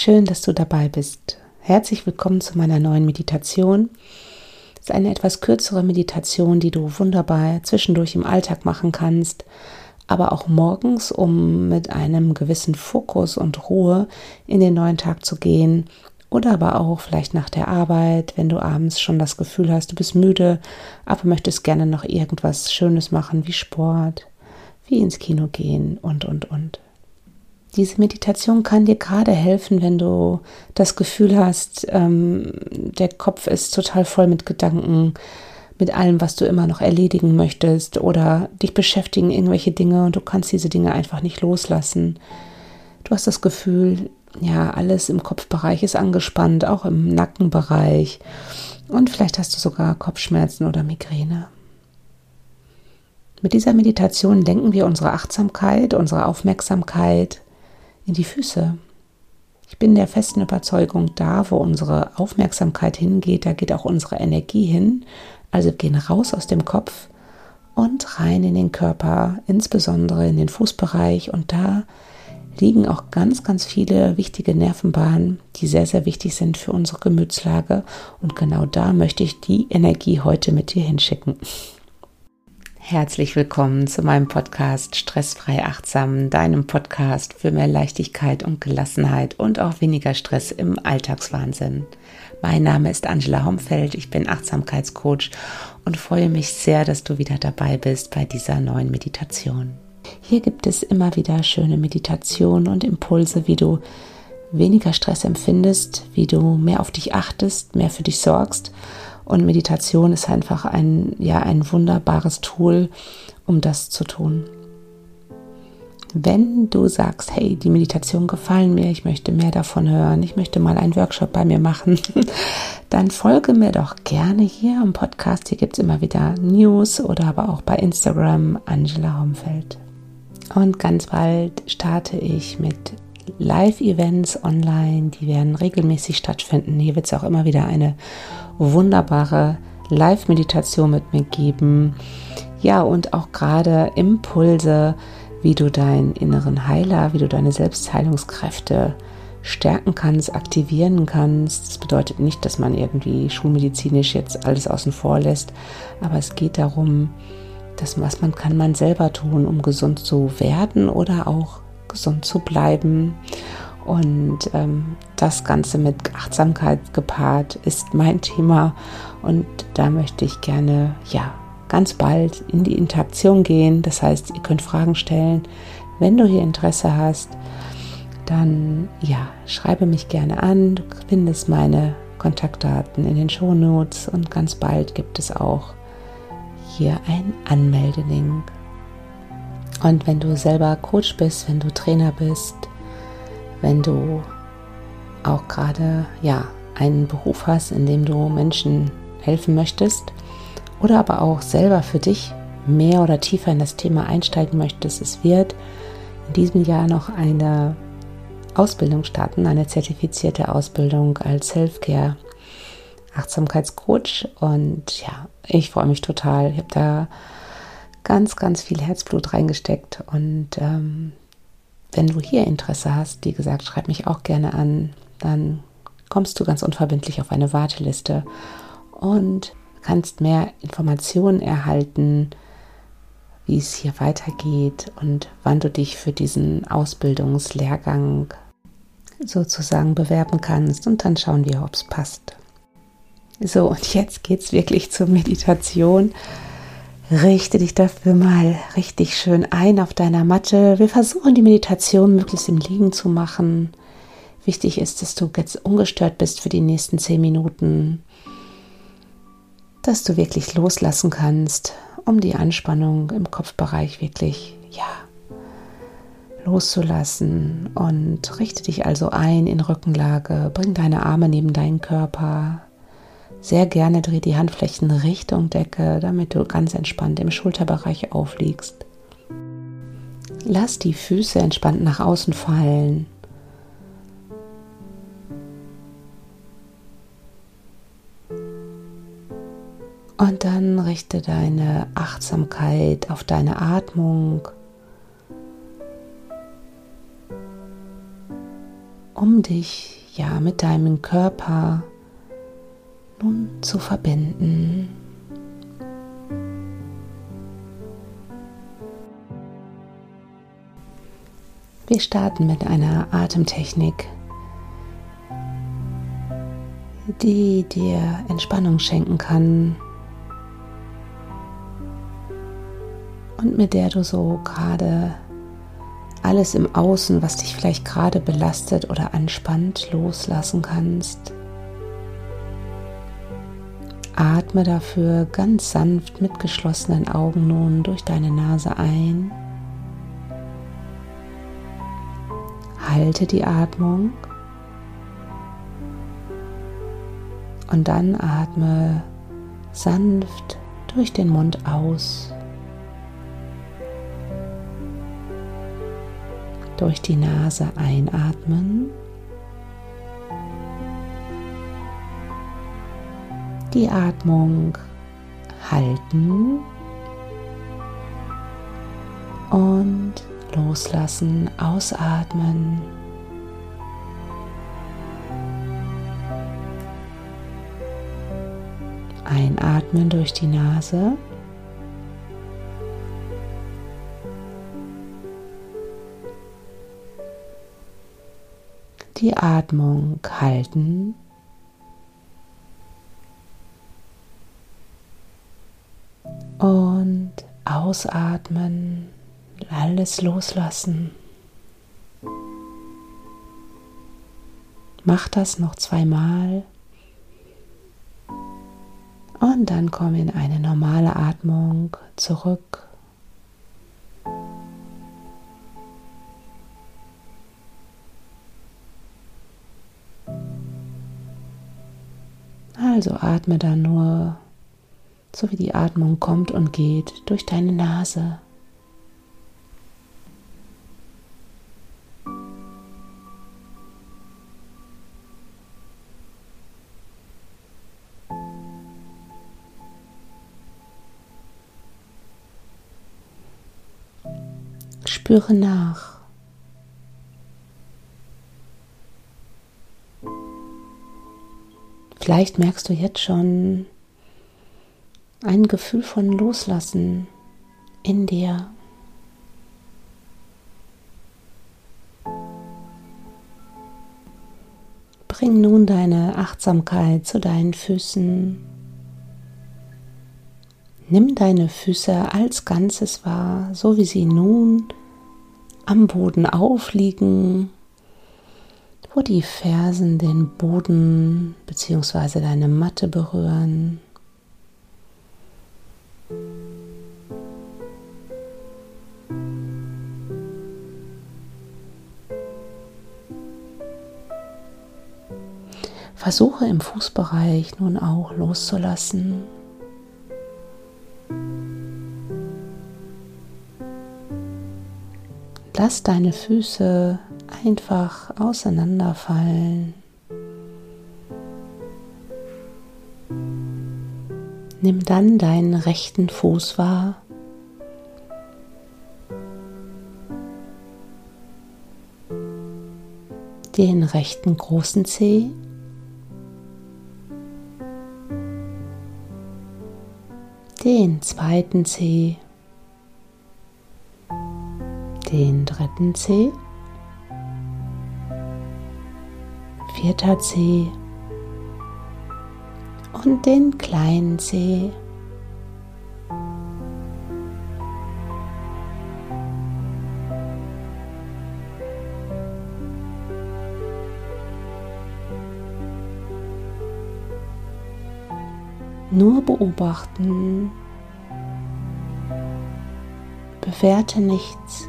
Schön, dass du dabei bist. Herzlich willkommen zu meiner neuen Meditation. Es ist eine etwas kürzere Meditation, die du wunderbar zwischendurch im Alltag machen kannst, aber auch morgens, um mit einem gewissen Fokus und Ruhe in den neuen Tag zu gehen oder aber auch vielleicht nach der Arbeit, wenn du abends schon das Gefühl hast, du bist müde, aber möchtest gerne noch irgendwas Schönes machen, wie Sport, wie ins Kino gehen und, und, und. Diese Meditation kann dir gerade helfen, wenn du das Gefühl hast, ähm, der Kopf ist total voll mit Gedanken, mit allem, was du immer noch erledigen möchtest oder dich beschäftigen irgendwelche Dinge und du kannst diese Dinge einfach nicht loslassen. Du hast das Gefühl, ja, alles im Kopfbereich ist angespannt, auch im Nackenbereich und vielleicht hast du sogar Kopfschmerzen oder Migräne. Mit dieser Meditation lenken wir unsere Achtsamkeit, unsere Aufmerksamkeit in die Füße. Ich bin der festen Überzeugung, da wo unsere Aufmerksamkeit hingeht, da geht auch unsere Energie hin. Also gehen raus aus dem Kopf und rein in den Körper, insbesondere in den Fußbereich. Und da liegen auch ganz, ganz viele wichtige Nervenbahnen, die sehr, sehr wichtig sind für unsere Gemütslage. Und genau da möchte ich die Energie heute mit dir hinschicken. Herzlich willkommen zu meinem Podcast Stressfrei Achtsam, deinem Podcast für mehr Leichtigkeit und Gelassenheit und auch weniger Stress im Alltagswahnsinn. Mein Name ist Angela Homfeld, ich bin Achtsamkeitscoach und freue mich sehr, dass du wieder dabei bist bei dieser neuen Meditation. Hier gibt es immer wieder schöne Meditationen und Impulse, wie du weniger Stress empfindest, wie du mehr auf dich achtest, mehr für dich sorgst und Meditation ist einfach ein, ja, ein wunderbares Tool, um das zu tun. Wenn du sagst, hey, die Meditation gefallen mir, ich möchte mehr davon hören, ich möchte mal einen Workshop bei mir machen, dann folge mir doch gerne hier im Podcast. Hier gibt es immer wieder News oder aber auch bei Instagram Angela Homfeld. Und ganz bald starte ich mit Live-Events online, die werden regelmäßig stattfinden. Hier wird es auch immer wieder eine wunderbare Live-Meditation mit mir geben. Ja, und auch gerade Impulse, wie du deinen inneren Heiler, wie du deine Selbstheilungskräfte stärken kannst, aktivieren kannst. Das bedeutet nicht, dass man irgendwie schulmedizinisch jetzt alles außen vor lässt, aber es geht darum, dass was man kann man selber tun, um gesund zu werden oder auch gesund zu bleiben. Und ähm, das Ganze mit Achtsamkeit gepaart ist mein Thema. Und da möchte ich gerne, ja, ganz bald in die Interaktion gehen. Das heißt, ihr könnt Fragen stellen. Wenn du hier Interesse hast, dann ja, schreibe mich gerne an. Du findest meine Kontaktdaten in den Shownotes und ganz bald gibt es auch hier einen Anmeldelink. Und wenn du selber Coach bist, wenn du Trainer bist, wenn du auch gerade ja einen Beruf hast, in dem du Menschen helfen möchtest oder aber auch selber für dich mehr oder tiefer in das Thema einsteigen möchtest, es wird in diesem Jahr noch eine Ausbildung starten, eine zertifizierte Ausbildung als Selfcare Achtsamkeitscoach und ja, ich freue mich total. Ich habe da ganz, ganz viel Herzblut reingesteckt. Und ähm, wenn du hier Interesse hast, wie gesagt, schreib mich auch gerne an. Dann kommst du ganz unverbindlich auf eine Warteliste und kannst mehr Informationen erhalten, wie es hier weitergeht und wann du dich für diesen Ausbildungslehrgang sozusagen bewerben kannst. Und dann schauen wir, ob es passt. So, und jetzt geht es wirklich zur Meditation. Richte dich dafür mal richtig schön ein auf deiner Matte. Wir versuchen die Meditation möglichst im Liegen zu machen. Wichtig ist, dass du jetzt ungestört bist für die nächsten zehn Minuten, dass du wirklich loslassen kannst, um die Anspannung im Kopfbereich wirklich, ja, loszulassen und richte dich also ein in Rückenlage, bring deine Arme neben deinen Körper, sehr gerne dreh die Handflächen Richtung Decke, damit du ganz entspannt im Schulterbereich aufliegst. Lass die Füße entspannt nach außen fallen. Und dann richte deine Achtsamkeit auf deine Atmung, um dich ja mit deinem Körper nun zu verbinden. Wir starten mit einer Atemtechnik, die dir Entspannung schenken kann und mit der du so gerade alles im Außen, was dich vielleicht gerade belastet oder anspannt, loslassen kannst. Atme dafür ganz sanft mit geschlossenen Augen nun durch deine Nase ein. Halte die Atmung und dann atme sanft durch den Mund aus. Durch die Nase einatmen. Die Atmung halten und loslassen, ausatmen. Einatmen durch die Nase. Die Atmung halten. Und ausatmen alles loslassen. Mach das noch zweimal. Und dann komm in eine normale Atmung zurück. Also atme dann nur, so wie die Atmung kommt und geht, durch deine Nase. Spüre nach. Vielleicht merkst du jetzt schon ein Gefühl von Loslassen in dir. Bring nun deine Achtsamkeit zu deinen Füßen. Nimm deine Füße als Ganzes wahr, so wie sie nun am Boden aufliegen, wo die Fersen den Boden bzw. deine Matte berühren. Versuche im Fußbereich nun auch loszulassen. Lass deine Füße einfach auseinanderfallen. Nimm dann deinen rechten Fuß wahr. Den rechten großen Zeh. Den zweiten Zeh den dritten C, vierter C und den kleinen C. Nur beobachten, bewerte nichts.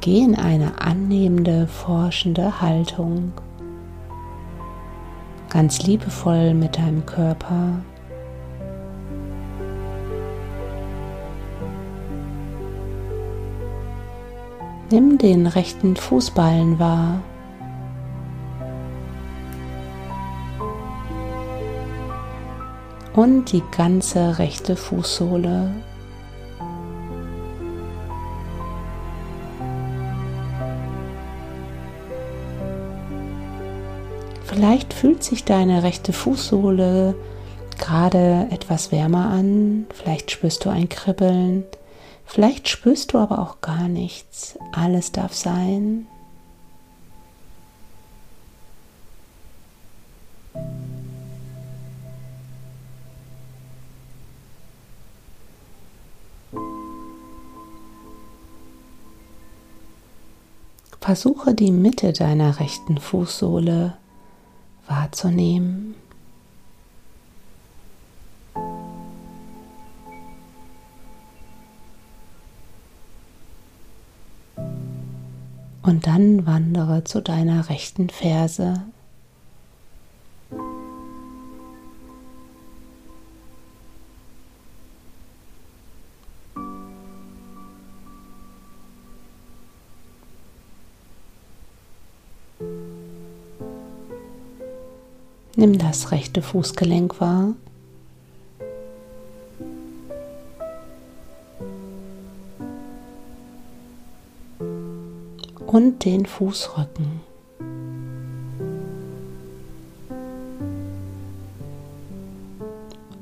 Geh in eine annehmende, forschende Haltung. Ganz liebevoll mit deinem Körper. Nimm den rechten Fußballen wahr. Und die ganze rechte Fußsohle Vielleicht fühlt sich deine rechte Fußsohle gerade etwas wärmer an, vielleicht spürst du ein Kribbeln, vielleicht spürst du aber auch gar nichts. Alles darf sein. Versuche die Mitte deiner rechten Fußsohle wahrzunehmen. Und dann wandere zu deiner rechten Ferse. Nimm das rechte Fußgelenk wahr. und den Fußrücken.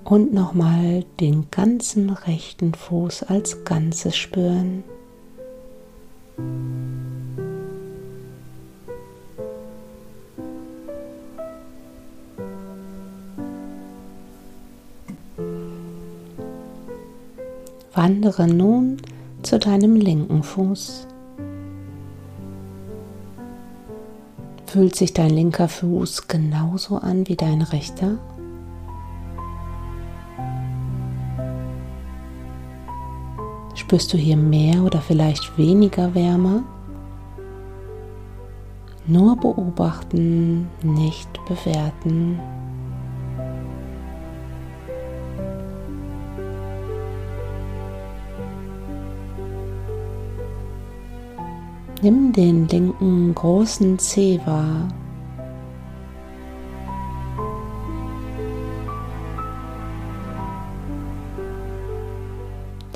Und nochmal den ganzen rechten Fuß als Ganzes spüren. Wandere nun zu deinem linken Fuß. Fühlt sich dein linker Fuß genauso an wie dein rechter? Spürst du hier mehr oder vielleicht weniger Wärme? Nur beobachten, nicht bewerten. Nimm den linken großen Zeh wahr.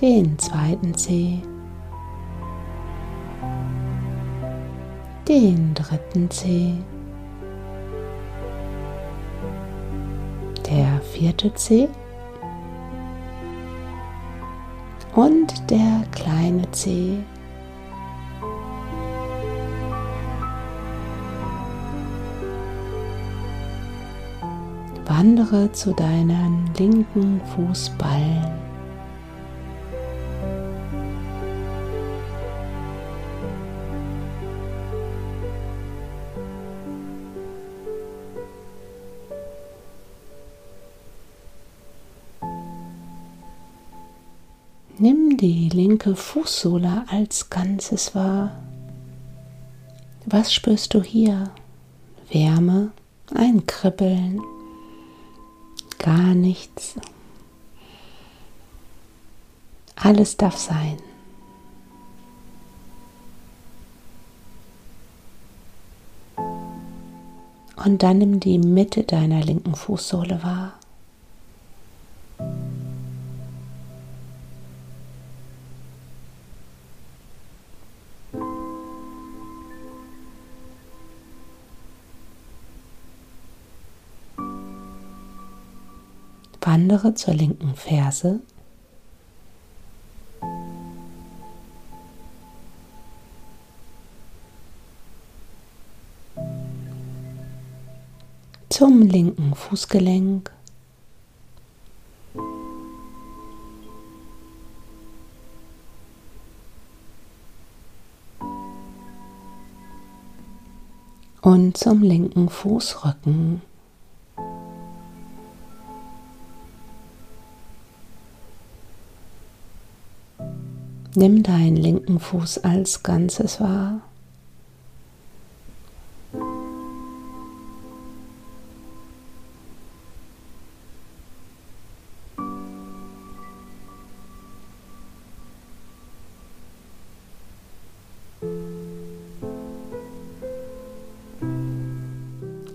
Den zweiten Zeh. Den dritten Zeh. Der vierte Zeh. Und der kleine Zeh. Wandere zu deinen linken Fußballen. Nimm die linke Fußsohle als Ganzes wahr. Was spürst du hier? Wärme, ein Kribbeln, gar nichts. Alles darf sein. Und dann nimm die Mitte deiner linken Fußsohle wahr. Wandere zur linken Ferse. Zum linken Fußgelenk. Und zum linken Fußrücken. Nimm deinen linken Fuß als Ganzes wahr.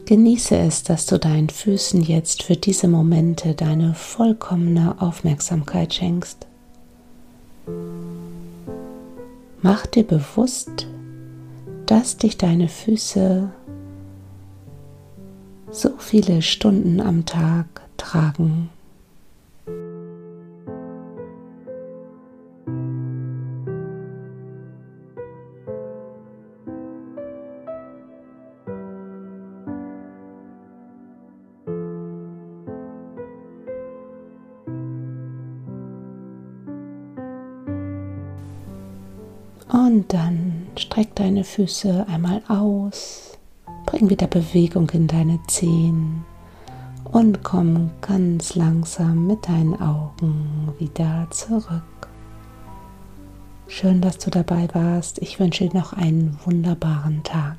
Genieße es, dass du deinen Füßen jetzt für diese Momente deine vollkommene Aufmerksamkeit schenkst. Mach dir bewusst, dass dich deine Füße so viele Stunden am Tag tragen. Und dann streck deine Füße einmal aus, bring wieder Bewegung in deine Zehen und komm ganz langsam mit deinen Augen wieder zurück. Schön, dass du dabei warst. Ich wünsche dir noch einen wunderbaren Tag.